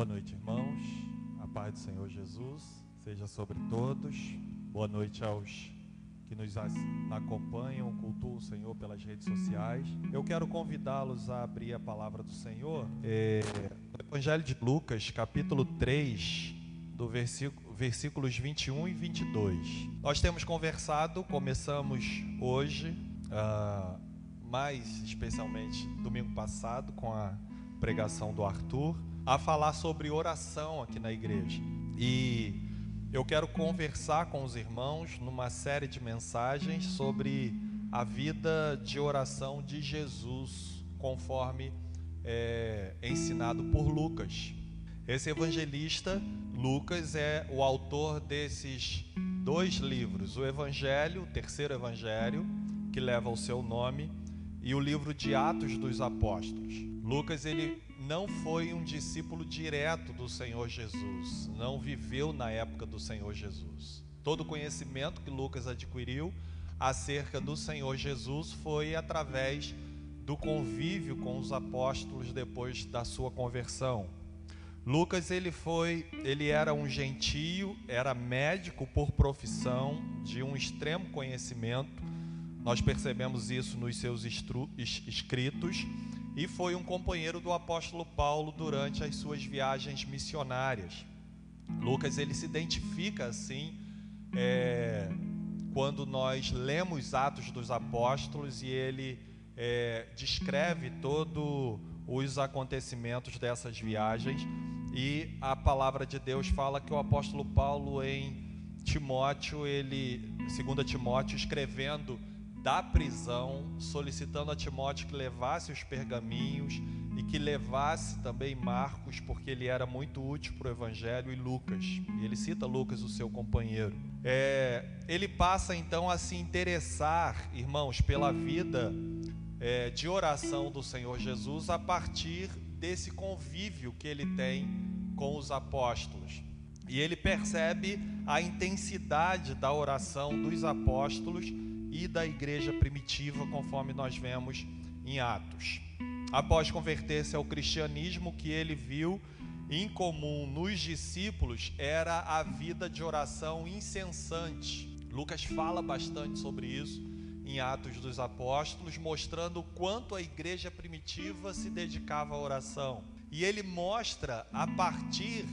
Boa noite, irmãos. A paz do Senhor Jesus seja sobre todos. Boa noite aos que nos acompanham, cultuam o Senhor pelas redes sociais. Eu quero convidá-los a abrir a palavra do Senhor. É, no Evangelho de Lucas, capítulo 3, do versículo, versículos 21 e 22. Nós temos conversado, começamos hoje, uh, mais especialmente domingo passado, com a pregação do Arthur, a falar sobre oração aqui na igreja. E eu quero conversar com os irmãos numa série de mensagens sobre a vida de oração de Jesus, conforme é, ensinado por Lucas. Esse evangelista, Lucas, é o autor desses dois livros: o Evangelho, o terceiro Evangelho, que leva o seu nome, e o livro de Atos dos Apóstolos. Lucas ele não foi um discípulo direto do Senhor Jesus, não viveu na época do Senhor Jesus. Todo o conhecimento que Lucas adquiriu acerca do Senhor Jesus foi através do convívio com os apóstolos depois da sua conversão. Lucas ele foi, ele era um gentio, era médico por profissão, de um extremo conhecimento. Nós percebemos isso nos seus escritos e foi um companheiro do apóstolo Paulo durante as suas viagens missionárias. Lucas ele se identifica assim é, quando nós lemos Atos dos Apóstolos e ele é, descreve todos os acontecimentos dessas viagens e a palavra de Deus fala que o apóstolo Paulo em Timóteo ele, segundo Timóteo, escrevendo da prisão, solicitando a Timóteo que levasse os pergaminhos e que levasse também Marcos, porque ele era muito útil para o Evangelho, e Lucas. Ele cita Lucas, o seu companheiro. É, ele passa então a se interessar, irmãos, pela vida é, de oração do Senhor Jesus a partir desse convívio que ele tem com os apóstolos. E ele percebe a intensidade da oração dos apóstolos e da igreja primitiva, conforme nós vemos em Atos. Após converter-se ao cristianismo, que ele viu em comum nos discípulos era a vida de oração incessante. Lucas fala bastante sobre isso em Atos dos Apóstolos, mostrando o quanto a igreja primitiva se dedicava à oração. E ele mostra a partir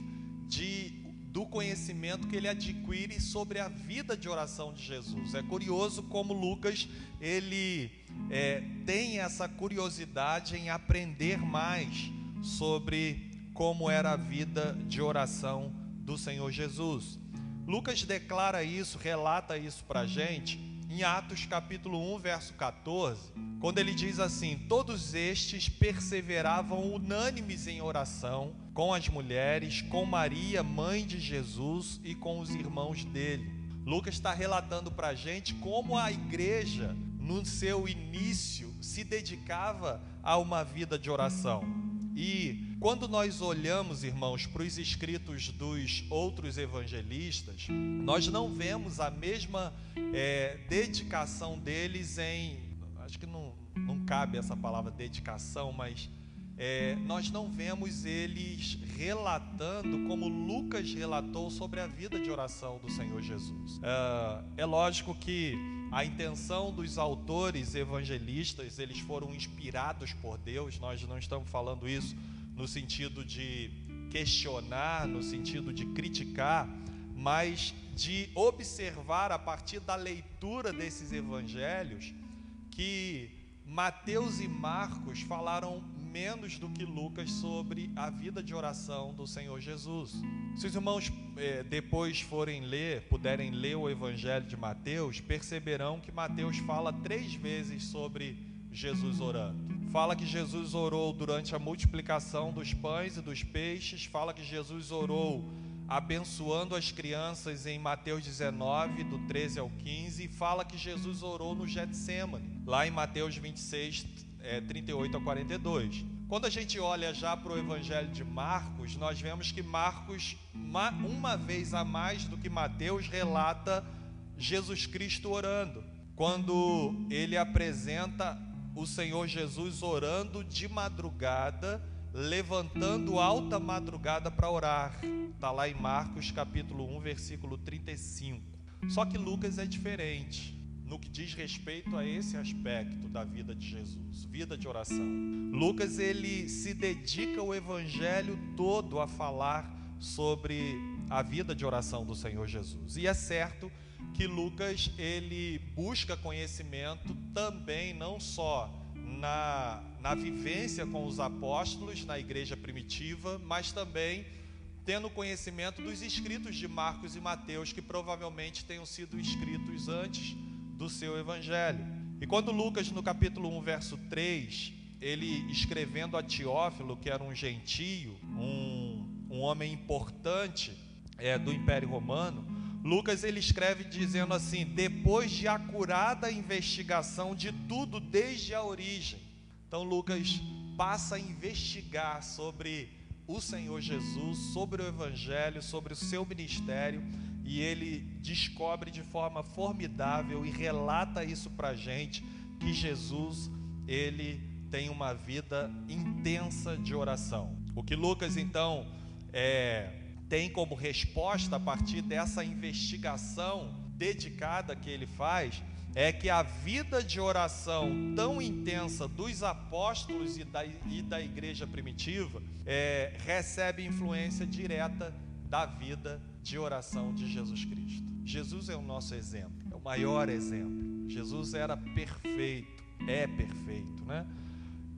de do conhecimento que ele adquire sobre a vida de oração de Jesus. É curioso como Lucas ele é, tem essa curiosidade em aprender mais sobre como era a vida de oração do Senhor Jesus. Lucas declara isso, relata isso para a gente em Atos capítulo 1, verso 14, quando ele diz assim: Todos estes perseveravam unânimes em oração com as mulheres, com Maria, mãe de Jesus, e com os irmãos dele. Lucas está relatando para a gente como a igreja, no seu início, se dedicava a uma vida de oração. E quando nós olhamos, irmãos, para os escritos dos outros evangelistas, nós não vemos a mesma é, dedicação deles em. Acho que não, não cabe essa palavra dedicação, mas é, nós não vemos eles relatando como Lucas relatou sobre a vida de oração do Senhor Jesus. É, é, lógico que a intenção dos autores evangelistas, eles foram inspirados por Deus, nós não estamos falando isso no sentido de questionar, no sentido de criticar, mas de observar a partir da leitura desses evangelhos que Mateus e Marcos falaram menos do que Lucas sobre a vida de oração do Senhor Jesus. Se os irmãos eh, depois forem ler, puderem ler o Evangelho de Mateus, perceberão que Mateus fala três vezes sobre Jesus orando. Fala que Jesus orou durante a multiplicação dos pães e dos peixes, fala que Jesus orou abençoando as crianças em Mateus 19, do 13 ao 15, e fala que Jesus orou no Getsemane, lá em Mateus 26, é, 38 a 42. Quando a gente olha já para o Evangelho de Marcos, nós vemos que Marcos, uma vez a mais do que Mateus, relata Jesus Cristo orando. Quando ele apresenta o Senhor Jesus orando de madrugada, levantando alta madrugada para orar. Está lá em Marcos capítulo 1, versículo 35. Só que Lucas é diferente no que diz respeito a esse aspecto da vida de Jesus, vida de oração. Lucas ele se dedica o evangelho todo a falar sobre a vida de oração do Senhor Jesus. E é certo que Lucas ele busca conhecimento também não só na, na vivência com os apóstolos na igreja primitiva, mas também tendo conhecimento dos escritos de Marcos e Mateus que provavelmente tenham sido escritos antes do seu evangelho. E quando Lucas, no capítulo 1, verso 3, ele escrevendo a Teófilo, que era um gentio, um, um homem importante é, do Império Romano, Lucas ele escreve dizendo assim: depois de acurada investigação de tudo desde a origem. Então Lucas passa a investigar sobre o Senhor Jesus, sobre o Evangelho, sobre o seu ministério e ele descobre de forma formidável e relata isso para a gente que Jesus ele tem uma vida intensa de oração. O que Lucas então é, tem como resposta a partir dessa investigação dedicada que ele faz é que a vida de oração tão intensa dos apóstolos e da, e da igreja primitiva é, recebe influência direta da vida de oração de Jesus Cristo. Jesus é o nosso exemplo, é o maior exemplo. Jesus era perfeito, é perfeito, né?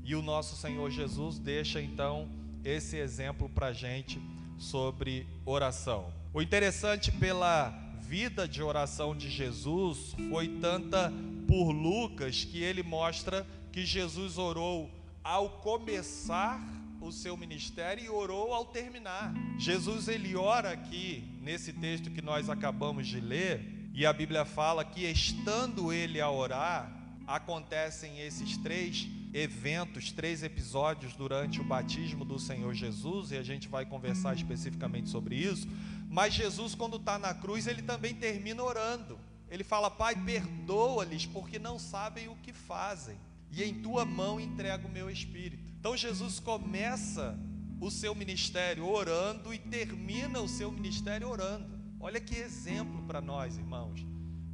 E o nosso Senhor Jesus deixa então esse exemplo para a gente sobre oração. O interessante pela vida de oração de Jesus foi tanta por Lucas que ele mostra que Jesus orou ao começar o seu ministério e orou ao terminar. Jesus ele ora aqui nesse texto que nós acabamos de ler, e a Bíblia fala que estando ele a orar, acontecem esses três eventos, três episódios durante o batismo do Senhor Jesus, e a gente vai conversar especificamente sobre isso. Mas Jesus, quando está na cruz, ele também termina orando. Ele fala: Pai, perdoa-lhes, porque não sabem o que fazem, e em tua mão entrego o meu espírito. Então Jesus começa o seu ministério orando e termina o seu ministério orando. Olha que exemplo para nós, irmãos,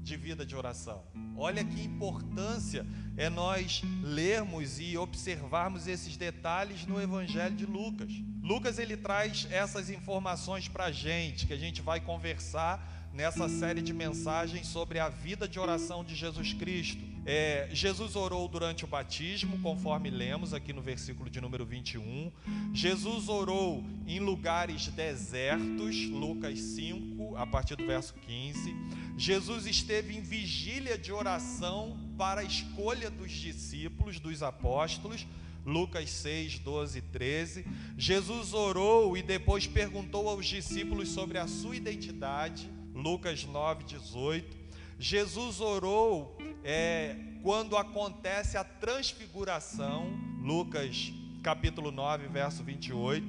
de vida de oração. Olha que importância é nós lermos e observarmos esses detalhes no Evangelho de Lucas. Lucas ele traz essas informações para a gente, que a gente vai conversar nessa série de mensagens sobre a vida de oração de Jesus Cristo. É, Jesus orou durante o batismo, conforme lemos aqui no versículo de número 21. Jesus orou em lugares desertos, Lucas 5, a partir do verso 15. Jesus esteve em vigília de oração para a escolha dos discípulos, dos apóstolos. Lucas 6, 12 e 13. Jesus orou e depois perguntou aos discípulos sobre a sua identidade. Lucas 9, 18. Jesus orou é, quando acontece a transfiguração, Lucas capítulo 9, verso 28.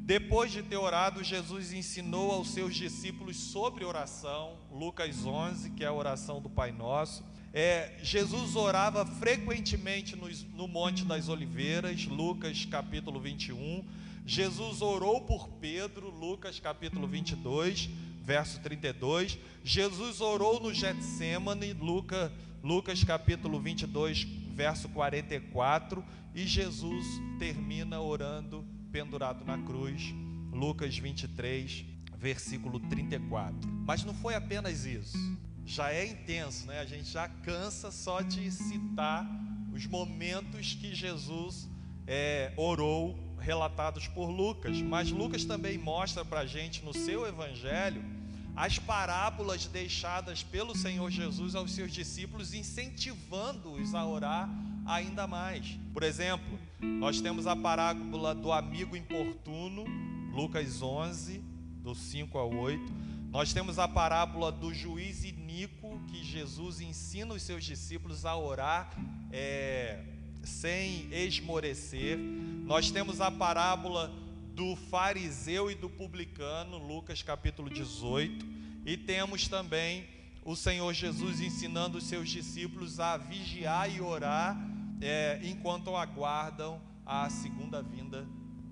Depois de ter orado, Jesus ensinou aos seus discípulos sobre oração, Lucas 11, que é a oração do Pai Nosso. É, Jesus orava frequentemente no, no Monte das Oliveiras, Lucas capítulo 21. Jesus orou por Pedro, Lucas capítulo 22 verso 32. Jesus orou no Getsemane, Lucas, Lucas capítulo 22, verso 44. E Jesus termina orando pendurado na cruz, Lucas 23, versículo 34. Mas não foi apenas isso. Já é intenso, né? A gente já cansa só de citar os momentos que Jesus é, orou relatados por Lucas, mas Lucas também mostra para a gente no seu evangelho as parábolas deixadas pelo Senhor Jesus aos seus discípulos, incentivando-os a orar ainda mais. Por exemplo, nós temos a parábola do amigo importuno, Lucas 11, do 5 ao 8. Nós temos a parábola do juiz iníquo, que Jesus ensina os seus discípulos a orar é, sem esmorecer. Nós temos a parábola do fariseu e do publicano, Lucas capítulo 18, e temos também o Senhor Jesus ensinando os seus discípulos a vigiar e orar é, enquanto aguardam a segunda vinda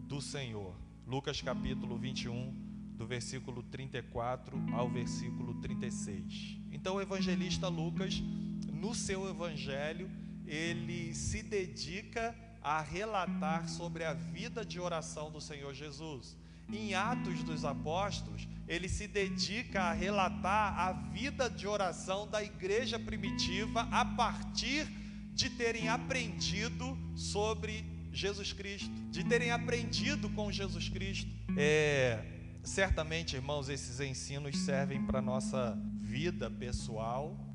do Senhor. Lucas capítulo 21, do versículo 34 ao versículo 36. Então, o evangelista Lucas, no seu evangelho, ele se dedica a relatar sobre a vida de oração do Senhor Jesus. Em Atos dos Apóstolos, ele se dedica a relatar a vida de oração da igreja primitiva a partir de terem aprendido sobre Jesus Cristo, de terem aprendido com Jesus Cristo. É, certamente, irmãos, esses ensinos servem para a nossa vida pessoal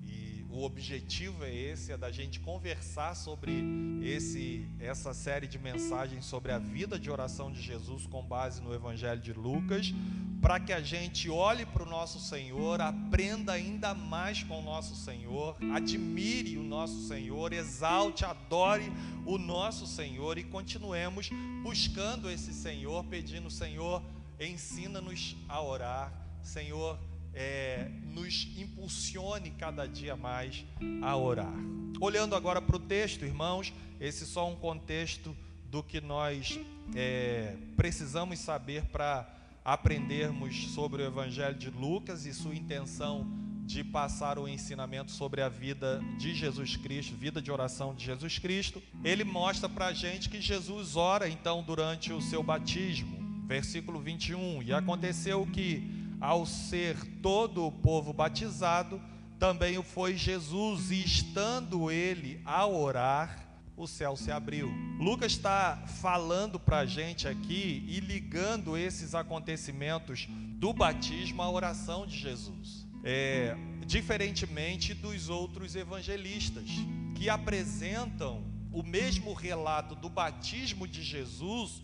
o objetivo é esse, é da gente conversar sobre esse, essa série de mensagens sobre a vida de oração de Jesus com base no Evangelho de Lucas, para que a gente olhe para o nosso Senhor, aprenda ainda mais com o nosso Senhor, admire o nosso Senhor, exalte, adore o nosso Senhor e continuemos buscando esse Senhor, pedindo, Senhor, ensina-nos a orar, Senhor, é, nos impulsione cada dia mais a orar. Olhando agora para o texto, irmãos, esse é só um contexto do que nós é, precisamos saber para aprendermos sobre o Evangelho de Lucas e sua intenção de passar o ensinamento sobre a vida de Jesus Cristo, vida de oração de Jesus Cristo. Ele mostra para a gente que Jesus ora então durante o seu batismo. Versículo 21. E aconteceu que ao ser todo o povo batizado, também o foi Jesus, e estando ele a orar, o céu se abriu. Lucas está falando para a gente aqui e ligando esses acontecimentos do batismo à oração de Jesus. É, diferentemente dos outros evangelistas, que apresentam o mesmo relato do batismo de Jesus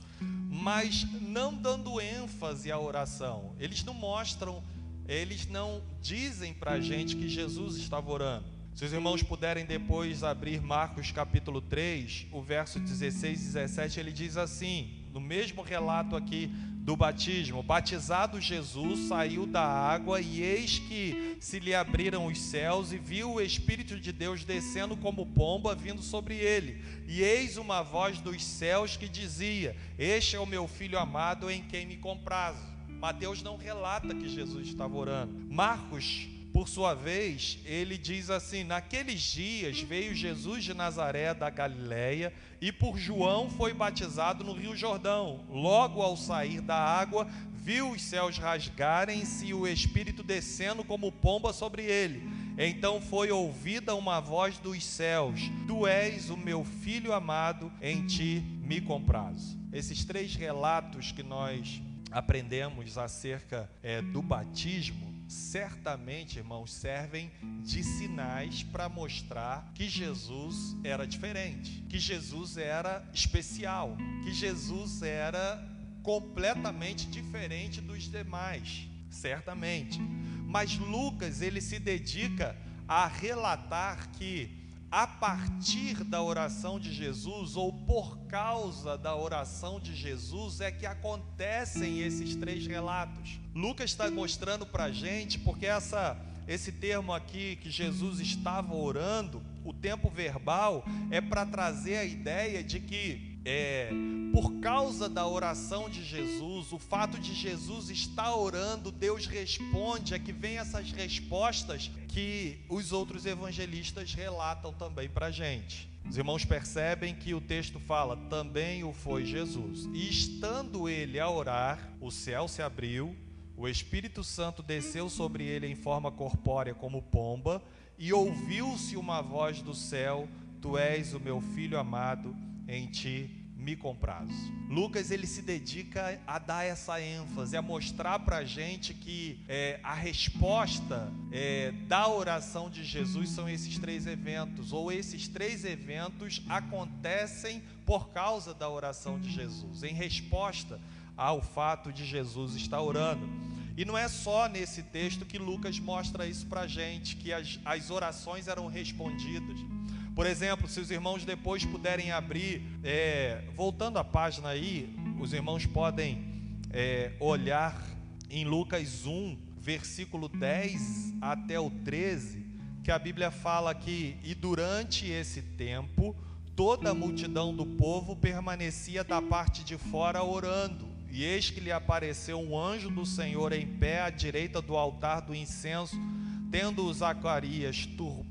mas não dando ênfase à oração. Eles não mostram, eles não dizem para a gente que Jesus estava orando. Se os irmãos puderem depois abrir Marcos capítulo 3, o verso 16 e 17, ele diz assim, no mesmo relato aqui do batismo. Batizado Jesus saiu da água e eis que se lhe abriram os céus e viu o Espírito de Deus descendo como pomba vindo sobre ele. E eis uma voz dos céus que dizia: Este é o meu filho amado em quem me comprazo. Mateus não relata que Jesus estava orando. Marcos por sua vez, ele diz assim: Naqueles dias veio Jesus de Nazaré da Galiléia e por João foi batizado no Rio Jordão. Logo ao sair da água, viu os céus rasgarem-se e o Espírito descendo como pomba sobre ele. Então foi ouvida uma voz dos céus: Tu és o meu filho amado, em ti me comprazo. Esses três relatos que nós aprendemos acerca é, do batismo certamente, irmãos, servem de sinais para mostrar que Jesus era diferente, que Jesus era especial, que Jesus era completamente diferente dos demais, certamente. Mas Lucas, ele se dedica a relatar que a partir da oração de Jesus ou por causa da oração de Jesus é que acontecem esses três relatos. Lucas está mostrando para a gente, porque essa, esse termo aqui que Jesus estava orando, o tempo verbal, é para trazer a ideia de que é, por causa da oração de Jesus, o fato de Jesus estar orando, Deus responde, é que vem essas respostas que os outros evangelistas relatam também para a gente. Os irmãos percebem que o texto fala: também o foi Jesus. E estando ele a orar, o céu se abriu, o Espírito Santo desceu sobre ele em forma corpórea como pomba, e ouviu-se uma voz do céu: Tu és o meu filho amado em ti me comprazo. Lucas ele se dedica a dar essa ênfase, a mostrar para a gente que é, a resposta é, da oração de Jesus são esses três eventos, ou esses três eventos acontecem por causa da oração de Jesus, em resposta ao fato de Jesus estar orando. E não é só nesse texto que Lucas mostra isso para a gente, que as, as orações eram respondidas. Por exemplo, se os irmãos depois puderem abrir, é, voltando a página aí, os irmãos podem é, olhar em Lucas 1, versículo 10 até o 13, que a Bíblia fala que, e durante esse tempo, toda a multidão do povo permanecia da parte de fora orando. E eis que lhe apareceu um anjo do Senhor em pé à direita do altar do incenso, tendo Zacarias tur...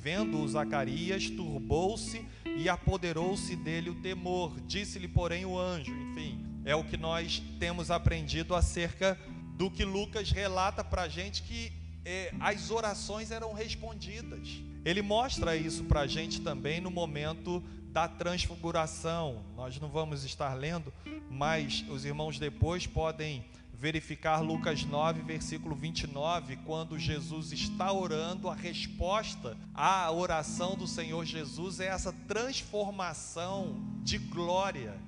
Eh, vendo o Zacarias, turbou-se e apoderou-se dele o temor. Disse-lhe, porém, o anjo. Enfim, é o que nós temos aprendido acerca do que Lucas relata para a gente que é, as orações eram respondidas. Ele mostra isso para a gente também no momento da transfiguração. Nós não vamos estar lendo, mas os irmãos depois podem verificar Lucas 9, versículo 29, quando Jesus está orando, a resposta à oração do Senhor Jesus é essa transformação de glória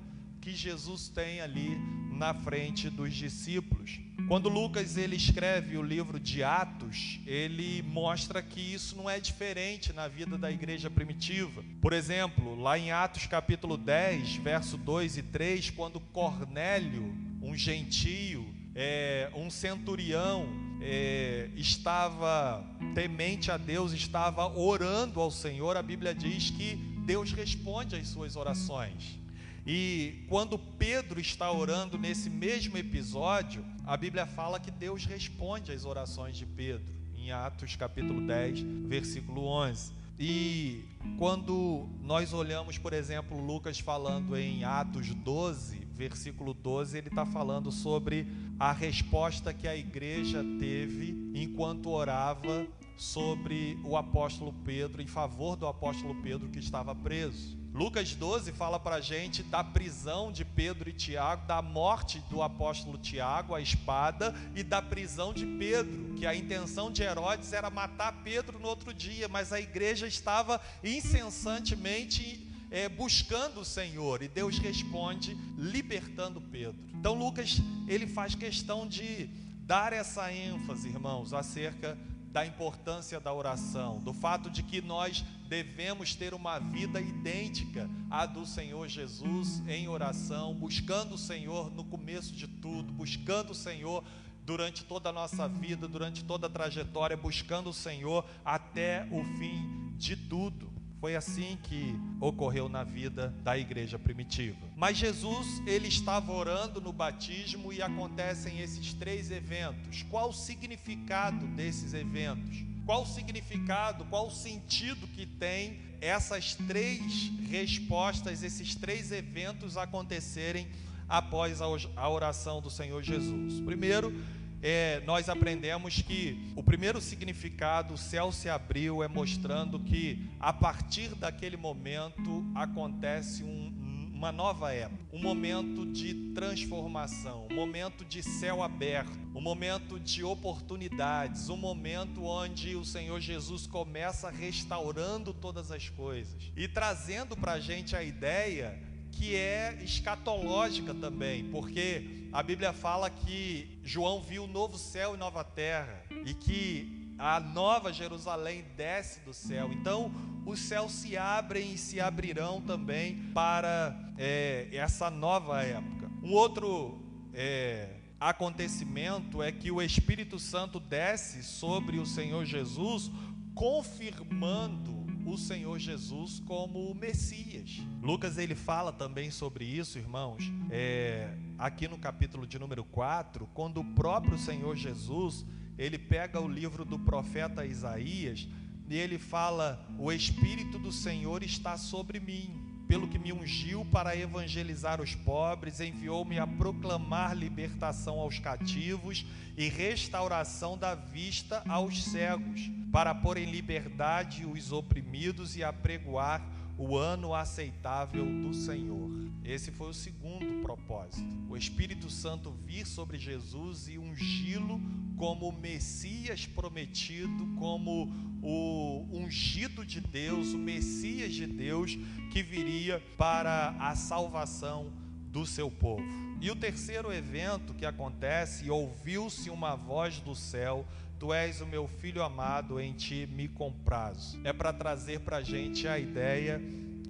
que Jesus tem ali na frente dos discípulos. Quando Lucas ele escreve o livro de Atos, ele mostra que isso não é diferente na vida da igreja primitiva. Por exemplo, lá em Atos capítulo 10, verso 2 e 3, quando Cornélio, um gentio, é, um centurião, é, estava temente a Deus, estava orando ao Senhor, a Bíblia diz que Deus responde às suas orações. E quando Pedro está orando nesse mesmo episódio, a Bíblia fala que Deus responde às orações de Pedro, em Atos capítulo 10, versículo 11. E quando nós olhamos, por exemplo, Lucas falando em Atos 12, versículo 12, ele está falando sobre a resposta que a igreja teve enquanto orava sobre o apóstolo Pedro, em favor do apóstolo Pedro que estava preso. Lucas 12 fala para a gente da prisão de Pedro e Tiago, da morte do apóstolo Tiago, a espada, e da prisão de Pedro, que a intenção de Herodes era matar Pedro no outro dia, mas a igreja estava incessantemente é, buscando o Senhor, e Deus responde libertando Pedro. Então Lucas ele faz questão de dar essa ênfase, irmãos, acerca da importância da oração, do fato de que nós devemos ter uma vida idêntica à do Senhor Jesus em oração, buscando o Senhor no começo de tudo, buscando o Senhor durante toda a nossa vida, durante toda a trajetória, buscando o Senhor até o fim de tudo. Foi assim que ocorreu na vida da igreja primitiva. Mas Jesus, ele estava orando no batismo e acontecem esses três eventos. Qual o significado desses eventos? Qual o significado, qual o sentido que tem essas três respostas, esses três eventos acontecerem após a oração do Senhor Jesus? Primeiro, é, nós aprendemos que o primeiro significado, o céu se abriu, é mostrando que a partir daquele momento acontece um, uma nova época, um momento de transformação, um momento de céu aberto, um momento de oportunidades, um momento onde o Senhor Jesus começa restaurando todas as coisas e trazendo para a gente a ideia que é escatológica também, porque a Bíblia fala que João viu novo céu e nova terra e que a nova Jerusalém desce do céu. Então, os céus se abrem e se abrirão também para é, essa nova época. Um outro é, acontecimento é que o Espírito Santo desce sobre o Senhor Jesus, confirmando o Senhor Jesus como o Messias. Lucas ele fala também sobre isso, irmãos, é, aqui no capítulo de número 4, quando o próprio Senhor Jesus ele pega o livro do profeta Isaías e ele fala: O Espírito do Senhor está sobre mim pelo que me ungiu para evangelizar os pobres, enviou-me a proclamar libertação aos cativos e restauração da vista aos cegos, para pôr em liberdade os oprimidos e apregoar o ano aceitável do Senhor. Esse foi o segundo propósito. O Espírito Santo vir sobre Jesus e ungí-lo como o Messias prometido, como o ungido de Deus, o Messias de Deus que viria para a salvação do seu povo. E o terceiro evento que acontece, ouviu-se uma voz do céu Tu és o meu filho amado, em ti me comprazo. É para trazer para a gente a ideia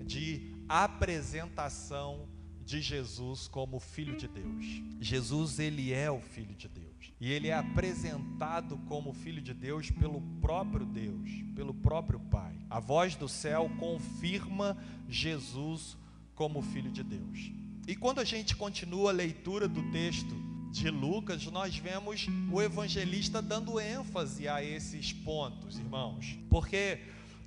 de apresentação de Jesus como filho de Deus. Jesus ele é o filho de Deus. E ele é apresentado como filho de Deus pelo próprio Deus, pelo próprio Pai. A voz do céu confirma Jesus como filho de Deus. E quando a gente continua a leitura do texto de Lucas, nós vemos o evangelista dando ênfase a esses pontos, irmãos, porque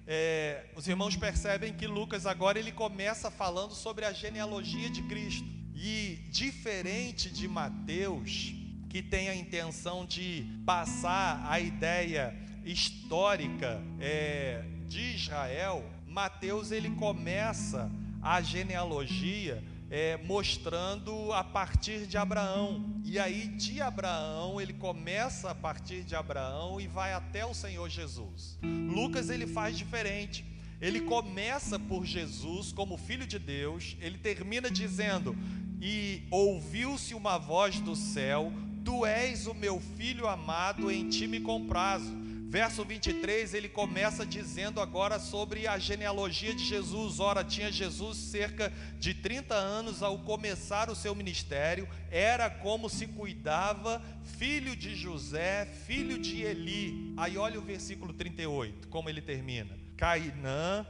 é, os irmãos percebem que Lucas agora ele começa falando sobre a genealogia de Cristo. E diferente de Mateus, que tem a intenção de passar a ideia histórica é, de Israel, Mateus ele começa a genealogia é, mostrando a partir de Abraão. E aí, de Abraão, ele começa a partir de Abraão e vai até o Senhor Jesus. Lucas ele faz diferente. Ele começa por Jesus como filho de Deus, ele termina dizendo: E ouviu-se uma voz do céu: Tu és o meu filho amado, em ti me comprazo. Verso 23, ele começa dizendo agora sobre a genealogia de Jesus. Ora, tinha Jesus cerca de 30 anos ao começar o seu ministério, era como se cuidava, filho de José, filho de Eli. Aí olha o versículo 38, como ele termina: Cainã,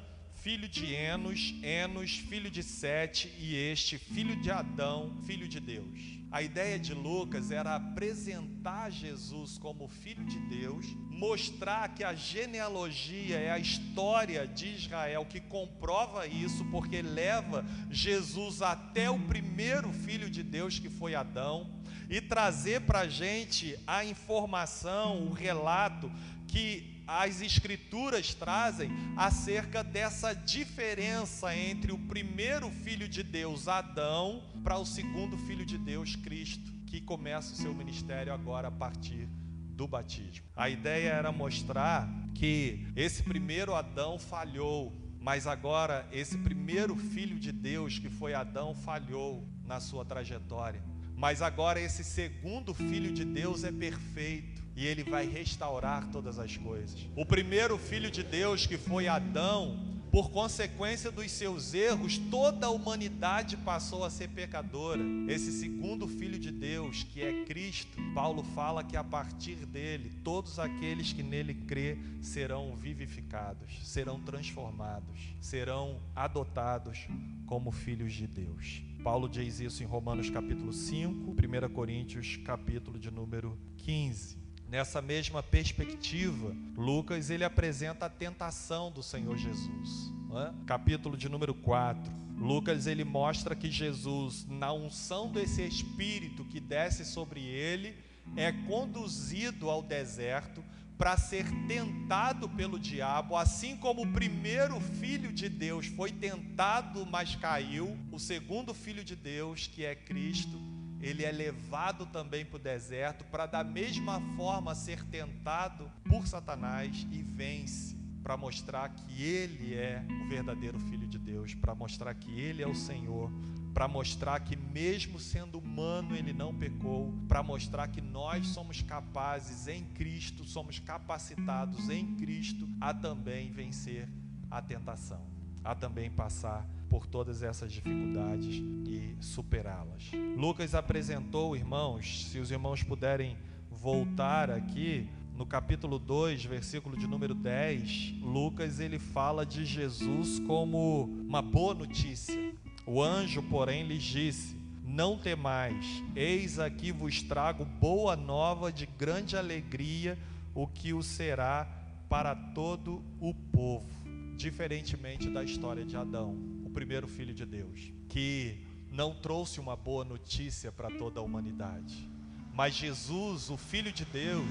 filho de Enos, Enos, filho de Sete, e este, filho de Adão, filho de Deus. A ideia de Lucas era apresentar Jesus como filho de Deus, mostrar que a genealogia é a história de Israel que comprova isso, porque leva Jesus até o primeiro filho de Deus que foi Adão, e trazer para a gente a informação, o relato que as Escrituras trazem acerca dessa diferença entre o primeiro filho de Deus, Adão, para o segundo filho de Deus, Cristo, que começa o seu ministério agora a partir do batismo. A ideia era mostrar que esse primeiro Adão falhou, mas agora esse primeiro filho de Deus, que foi Adão, falhou na sua trajetória. Mas agora esse segundo filho de Deus é perfeito e ele vai restaurar todas as coisas. O primeiro filho de Deus, que foi Adão, por consequência dos seus erros, toda a humanidade passou a ser pecadora. Esse segundo filho de Deus, que é Cristo, Paulo fala que a partir dele, todos aqueles que nele crê serão vivificados, serão transformados, serão adotados como filhos de Deus. Paulo diz isso em Romanos capítulo 5, 1 Coríntios capítulo de número 15. Nessa mesma perspectiva, Lucas ele apresenta a tentação do Senhor Jesus. É? Capítulo de número 4. Lucas ele mostra que Jesus, na unção desse Espírito que desce sobre ele, é conduzido ao deserto para ser tentado pelo diabo, assim como o primeiro filho de Deus foi tentado, mas caiu, o segundo filho de Deus, que é Cristo, ele é levado também para o deserto para da mesma forma ser tentado por Satanás e vence, para mostrar que ele é o verdadeiro filho de Deus, para mostrar que ele é o Senhor, para mostrar que mesmo sendo humano ele não pecou, para mostrar que nós somos capazes em Cristo, somos capacitados em Cristo a também vencer a tentação, a também passar por todas essas dificuldades e superá-las. Lucas apresentou, irmãos, se os irmãos puderem voltar aqui, no capítulo 2, versículo de número 10, Lucas ele fala de Jesus como uma boa notícia. O anjo, porém, lhes disse: Não temais, eis aqui vos trago boa nova de grande alegria, o que o será para todo o povo, diferentemente da história de Adão primeiro filho de Deus, que não trouxe uma boa notícia para toda a humanidade. Mas Jesus, o filho de Deus,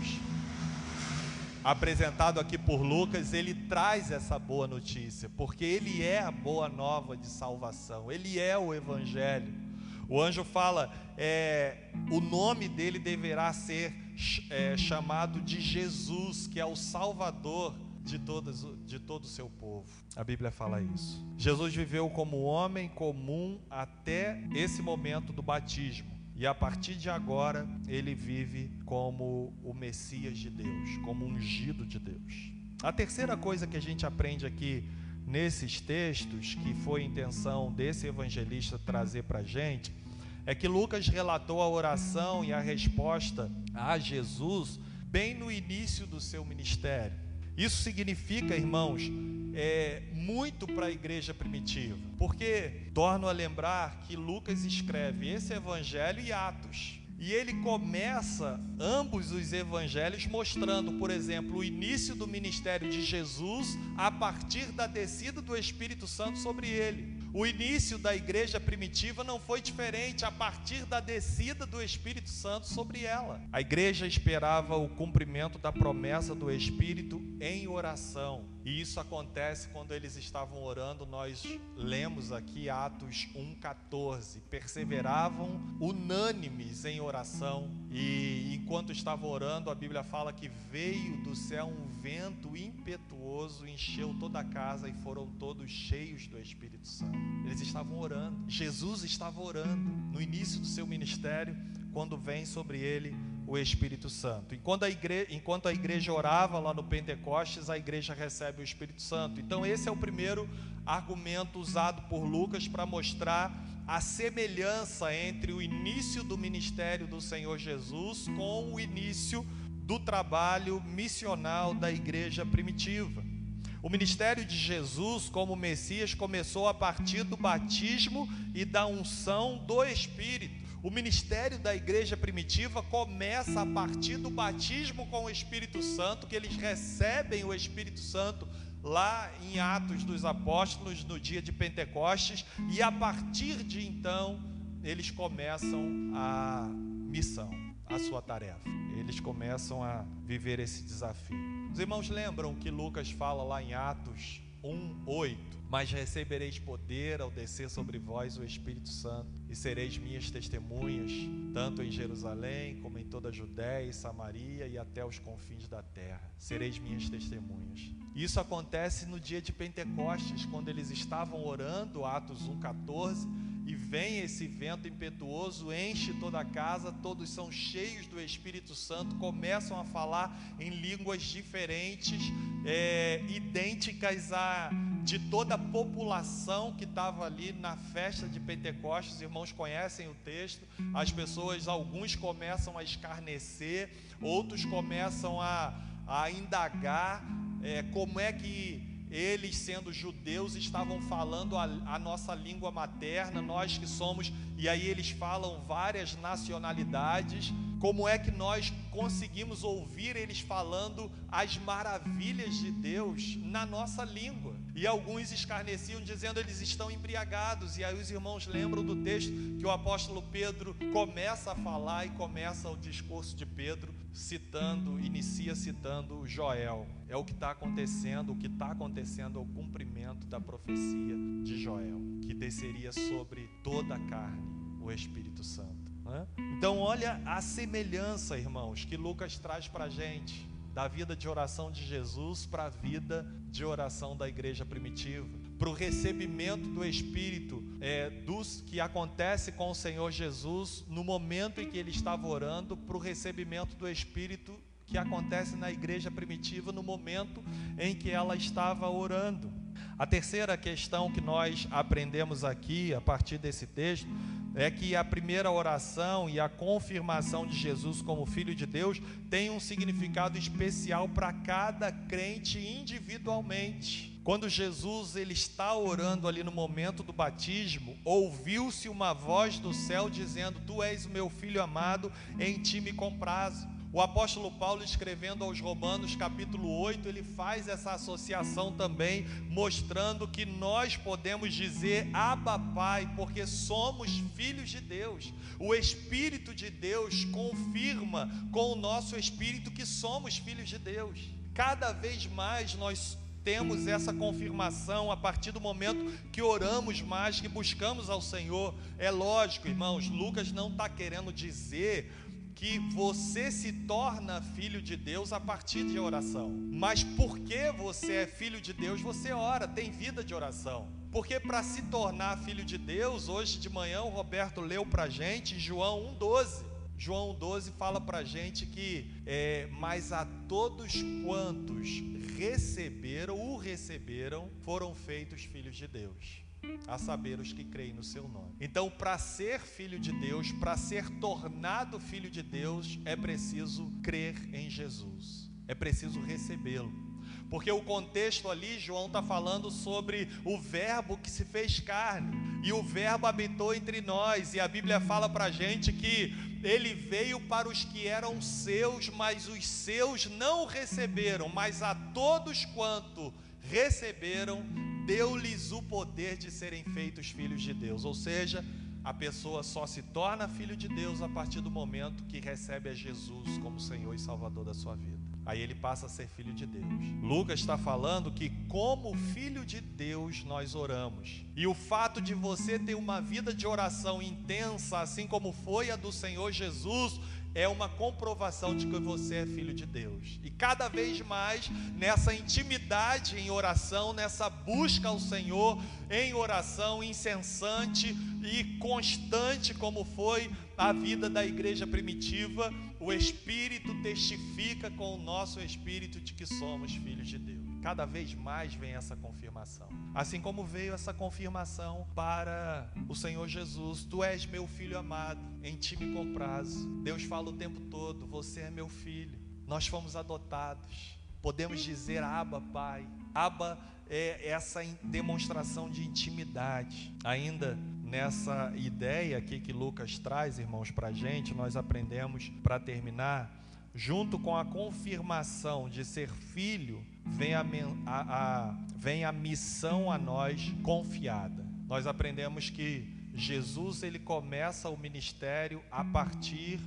apresentado aqui por Lucas, ele traz essa boa notícia, porque ele é a boa nova de salvação, ele é o Evangelho. O anjo fala: é, o nome dele deverá ser é, chamado de Jesus, que é o Salvador de, todas, de todo o seu povo. A Bíblia fala isso. Jesus viveu como homem comum até esse momento do batismo. E a partir de agora, ele vive como o Messias de Deus, como ungido de Deus. A terceira coisa que a gente aprende aqui nesses textos, que foi a intenção desse evangelista trazer para a gente, é que Lucas relatou a oração e a resposta a Jesus bem no início do seu ministério. Isso significa, irmãos, é, muito para a igreja primitiva, porque torno a lembrar que Lucas escreve esse evangelho e Atos. E ele começa ambos os evangelhos mostrando, por exemplo, o início do ministério de Jesus a partir da descida do Espírito Santo sobre ele. O início da igreja primitiva não foi diferente a partir da descida do Espírito Santo sobre ela. A igreja esperava o cumprimento da promessa do Espírito em oração. E isso acontece quando eles estavam orando. Nós lemos aqui Atos 1,14. Perseveravam unânimes em oração. E enquanto estavam orando, a Bíblia fala que veio do céu um vento impetuoso, encheu toda a casa e foram todos cheios do Espírito Santo. Eles estavam orando. Jesus estava orando no início do seu ministério, quando vem sobre ele o Espírito Santo. Enquanto a, igreja, enquanto a igreja orava lá no Pentecostes, a igreja recebe o Espírito Santo. Então, esse é o primeiro argumento usado por Lucas para mostrar a semelhança entre o início do ministério do Senhor Jesus com o início do trabalho missional da igreja primitiva. O ministério de Jesus como Messias começou a partir do batismo e da unção do Espírito. O ministério da igreja primitiva começa a partir do batismo com o Espírito Santo, que eles recebem o Espírito Santo lá em Atos dos Apóstolos, no dia de Pentecostes, e a partir de então, eles começam a missão, a sua tarefa. Eles começam a viver esse desafio. Os irmãos lembram que Lucas fala lá em Atos 1, 8 mas recebereis poder ao descer sobre vós o Espírito Santo, e sereis minhas testemunhas, tanto em Jerusalém, como em toda a Judéia e Samaria e até os confins da terra. Sereis minhas testemunhas. Isso acontece no dia de Pentecostes, quando eles estavam orando, Atos 1,14, e vem esse vento impetuoso, enche toda a casa, todos são cheios do Espírito Santo, começam a falar em línguas diferentes, é, idênticas a de toda a população que estava ali na festa de Pentecostes, os irmãos conhecem o texto, as pessoas, alguns começam a escarnecer, outros começam a, a indagar é, como é que eles, sendo judeus, estavam falando a, a, nossa língua materna, nós que somos, e aí eles falam várias nacionalidades. Como é que nós conseguimos ouvir eles falando as maravilhas de Deus na nossa língua? E alguns escarneciam, dizendo eles estão embriagados. E aí os irmãos lembram do texto que o apóstolo Pedro começa a falar e começa o discurso de Pedro citando, inicia citando Joel. É o que está acontecendo, o que está acontecendo é o cumprimento da profecia de Joel, que desceria sobre toda a carne o Espírito Santo. Né? Então, olha a semelhança, irmãos, que Lucas traz para a gente da vida de oração de Jesus para a vida de oração da igreja primitiva, para o recebimento do Espírito é, dos que acontece com o Senhor Jesus no momento em que ele estava orando, para o recebimento do Espírito que acontece na igreja primitiva no momento em que ela estava orando. A terceira questão que nós aprendemos aqui a partir desse texto é que a primeira oração e a confirmação de Jesus como Filho de Deus tem um significado especial para cada crente individualmente. Quando Jesus ele está orando ali no momento do batismo, ouviu-se uma voz do céu dizendo: Tu és o meu filho amado, em ti me comprazo. O apóstolo Paulo, escrevendo aos Romanos, capítulo 8, ele faz essa associação também, mostrando que nós podemos dizer Abba Pai, porque somos filhos de Deus. O Espírito de Deus confirma com o nosso espírito que somos filhos de Deus. Cada vez mais nós temos essa confirmação a partir do momento que oramos mais, que buscamos ao Senhor. É lógico, irmãos, Lucas não está querendo dizer que você se torna filho de Deus a partir de oração. Mas porque você é filho de Deus, você ora, tem vida de oração. Porque para se tornar filho de Deus, hoje de manhã o Roberto leu para gente João 1,12. João 12 fala para gente que, é, mas a todos quantos receberam, o receberam, foram feitos filhos de Deus a saber os que creem no seu nome. Então, para ser filho de Deus, para ser tornado filho de Deus, é preciso crer em Jesus, é preciso recebê-lo. Porque o contexto ali, João está falando sobre o Verbo que se fez carne, e o Verbo habitou entre nós, e a Bíblia fala para a gente que ele veio para os que eram seus, mas os seus não receberam, mas a todos quanto receberam, deu-lhes o poder de serem feitos filhos de Deus. Ou seja, a pessoa só se torna filho de Deus a partir do momento que recebe a Jesus como Senhor e Salvador da sua vida. Aí ele passa a ser filho de Deus. Lucas está falando que, como filho de Deus, nós oramos. E o fato de você ter uma vida de oração intensa, assim como foi a do Senhor Jesus, é uma comprovação de que você é filho de Deus. E cada vez mais nessa intimidade em oração, nessa busca ao Senhor em oração incessante e constante, como foi a vida da igreja primitiva, o Espírito testifica com o nosso espírito de que somos filhos de Deus. Cada vez mais vem essa confirmação. Assim como veio essa confirmação para o Senhor Jesus: Tu és meu filho amado, em ti me comprazo. Deus fala o tempo todo: Você é meu filho. Nós fomos adotados. Podemos dizer Abba, Pai. Abba é essa demonstração de intimidade. Ainda nessa ideia aqui que Lucas traz, irmãos, para a gente, nós aprendemos, para terminar, junto com a confirmação de ser filho, vem a, a, a, vem a missão a nós confiada. Nós aprendemos que Jesus ele começa o ministério a partir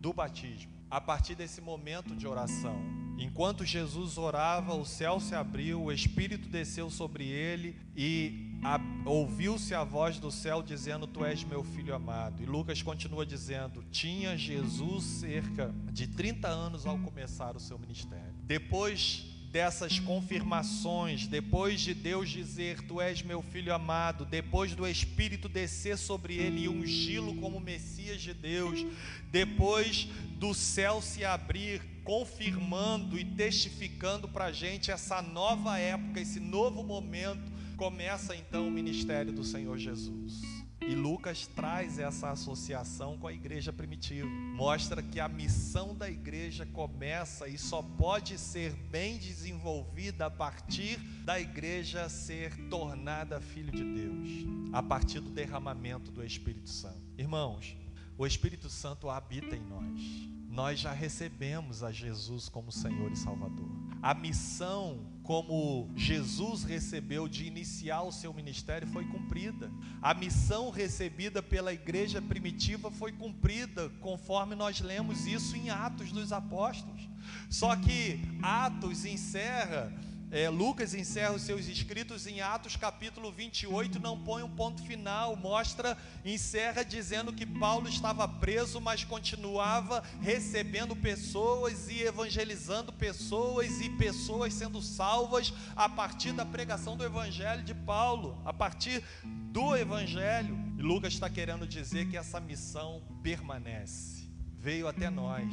do batismo, a partir desse momento de oração. Enquanto Jesus orava, o céu se abriu, o Espírito desceu sobre ele e ouviu-se a voz do céu dizendo: Tu és meu filho amado. E Lucas continua dizendo: Tinha Jesus cerca de 30 anos ao começar o seu ministério. Depois dessas confirmações, depois de Deus dizer: Tu és meu filho amado, depois do Espírito descer sobre ele e ungí-lo como Messias de Deus, depois do céu se abrir, confirmando e testificando para a gente essa nova época, esse novo momento começa então o ministério do Senhor Jesus. E Lucas traz essa associação com a igreja primitiva. Mostra que a missão da igreja começa e só pode ser bem desenvolvida a partir da igreja ser tornada filho de Deus, a partir do derramamento do Espírito Santo. Irmãos, o Espírito Santo habita em nós. Nós já recebemos a Jesus como Senhor e Salvador. A missão como Jesus recebeu de iniciar o seu ministério foi cumprida. A missão recebida pela igreja primitiva foi cumprida, conforme nós lemos isso em Atos dos Apóstolos. Só que Atos encerra é, Lucas encerra os seus escritos em Atos capítulo 28, não põe um ponto final, mostra, encerra dizendo que Paulo estava preso, mas continuava recebendo pessoas e evangelizando pessoas e pessoas sendo salvas a partir da pregação do evangelho de Paulo, a partir do evangelho. E Lucas está querendo dizer que essa missão permanece, veio até nós,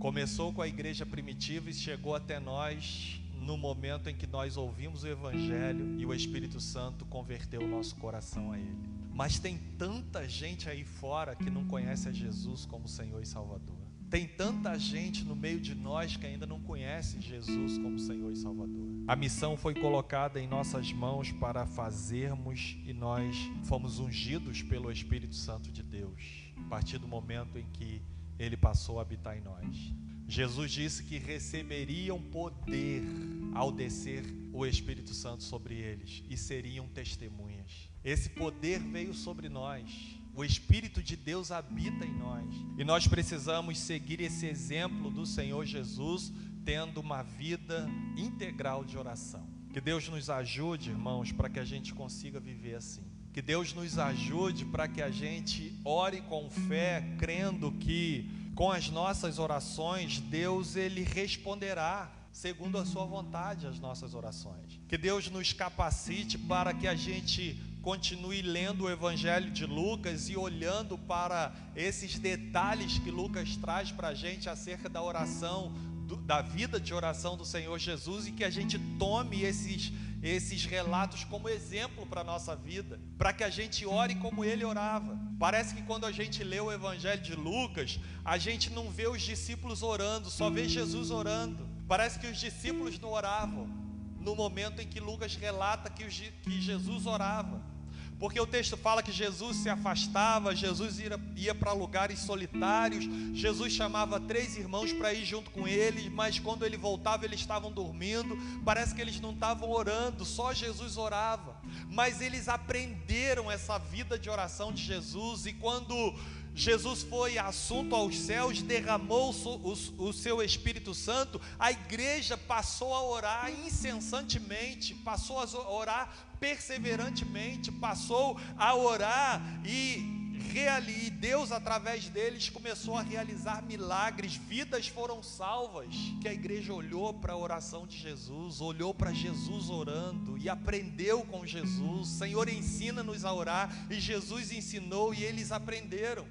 começou com a igreja primitiva e chegou até nós no momento em que nós ouvimos o Evangelho e o Espírito Santo converteu o nosso coração a Ele. Mas tem tanta gente aí fora que não conhece a Jesus como Senhor e Salvador. Tem tanta gente no meio de nós que ainda não conhece Jesus como Senhor e Salvador. A missão foi colocada em nossas mãos para fazermos e nós fomos ungidos pelo Espírito Santo de Deus, a partir do momento em que ele passou a habitar em nós. Jesus disse que receberiam poder ao descer o Espírito Santo sobre eles e seriam testemunhas. Esse poder veio sobre nós. O Espírito de Deus habita em nós. E nós precisamos seguir esse exemplo do Senhor Jesus, tendo uma vida integral de oração. Que Deus nos ajude, irmãos, para que a gente consiga viver assim. Que Deus nos ajude para que a gente ore com fé, crendo que com as nossas orações, Deus ele responderá segundo a sua vontade as nossas orações. Que Deus nos capacite para que a gente continue lendo o Evangelho de Lucas e olhando para esses detalhes que Lucas traz para a gente acerca da oração, do, da vida de oração do Senhor Jesus e que a gente tome esses, esses relatos como exemplo para a nossa vida, para que a gente ore como ele orava. Parece que quando a gente lê o Evangelho de Lucas, a gente não vê os discípulos orando, só vê Jesus orando. Parece que os discípulos não oravam no momento em que Lucas relata que, Jesus orava. Porque o texto fala que Jesus se afastava, Jesus ia, ia para lugares solitários, Jesus chamava três irmãos para ir junto com ele, mas quando ele voltava eles estavam dormindo, parece que eles não estavam orando, só Jesus orava. Mas eles aprenderam essa vida de oração de Jesus, e quando Jesus foi assunto aos céus, derramou o, seu Espírito Santo, a igreja passou a orar incessantemente, passou a orar perseverantemente, passou a orar e e Deus, através deles, começou a realizar milagres, vidas foram salvas. Que a igreja olhou para a oração de Jesus, olhou para Jesus orando e aprendeu com Jesus. Senhor, ensina-nos a orar, e Jesus ensinou e eles aprenderam.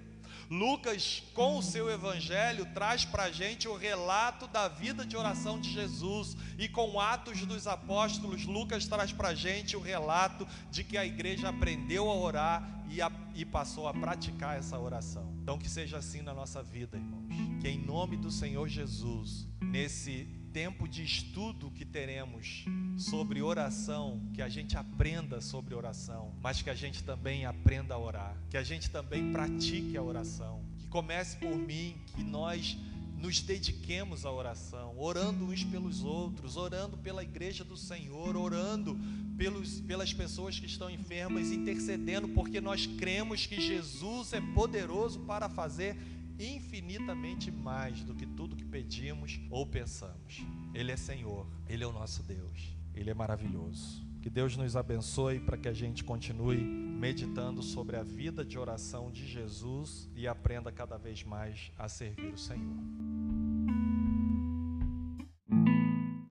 Lucas, com o seu evangelho, traz para a gente o relato da vida de oração de Jesus, e com Atos dos Apóstolos, Lucas traz para a gente o relato de que a igreja aprendeu a orar e, a, e passou a praticar essa oração. Então, que seja assim na nossa vida, irmãos. Que em nome do Senhor Jesus, nesse tempo de estudo que teremos sobre oração, que a gente aprenda sobre oração, mas que a gente também aprenda a orar, que a gente também pratique a oração, que comece por mim, que nós nos dediquemos à oração, orando uns pelos outros, orando pela igreja do Senhor, orando pelos, pelas pessoas que estão enfermas, intercedendo, porque nós cremos que Jesus é poderoso para fazer infinitamente mais do que tudo que pedimos ou pensamos. Ele é Senhor, Ele é o nosso Deus, Ele é maravilhoso. Que Deus nos abençoe para que a gente continue meditando sobre a vida de oração de Jesus e aprenda cada vez mais a servir o Senhor.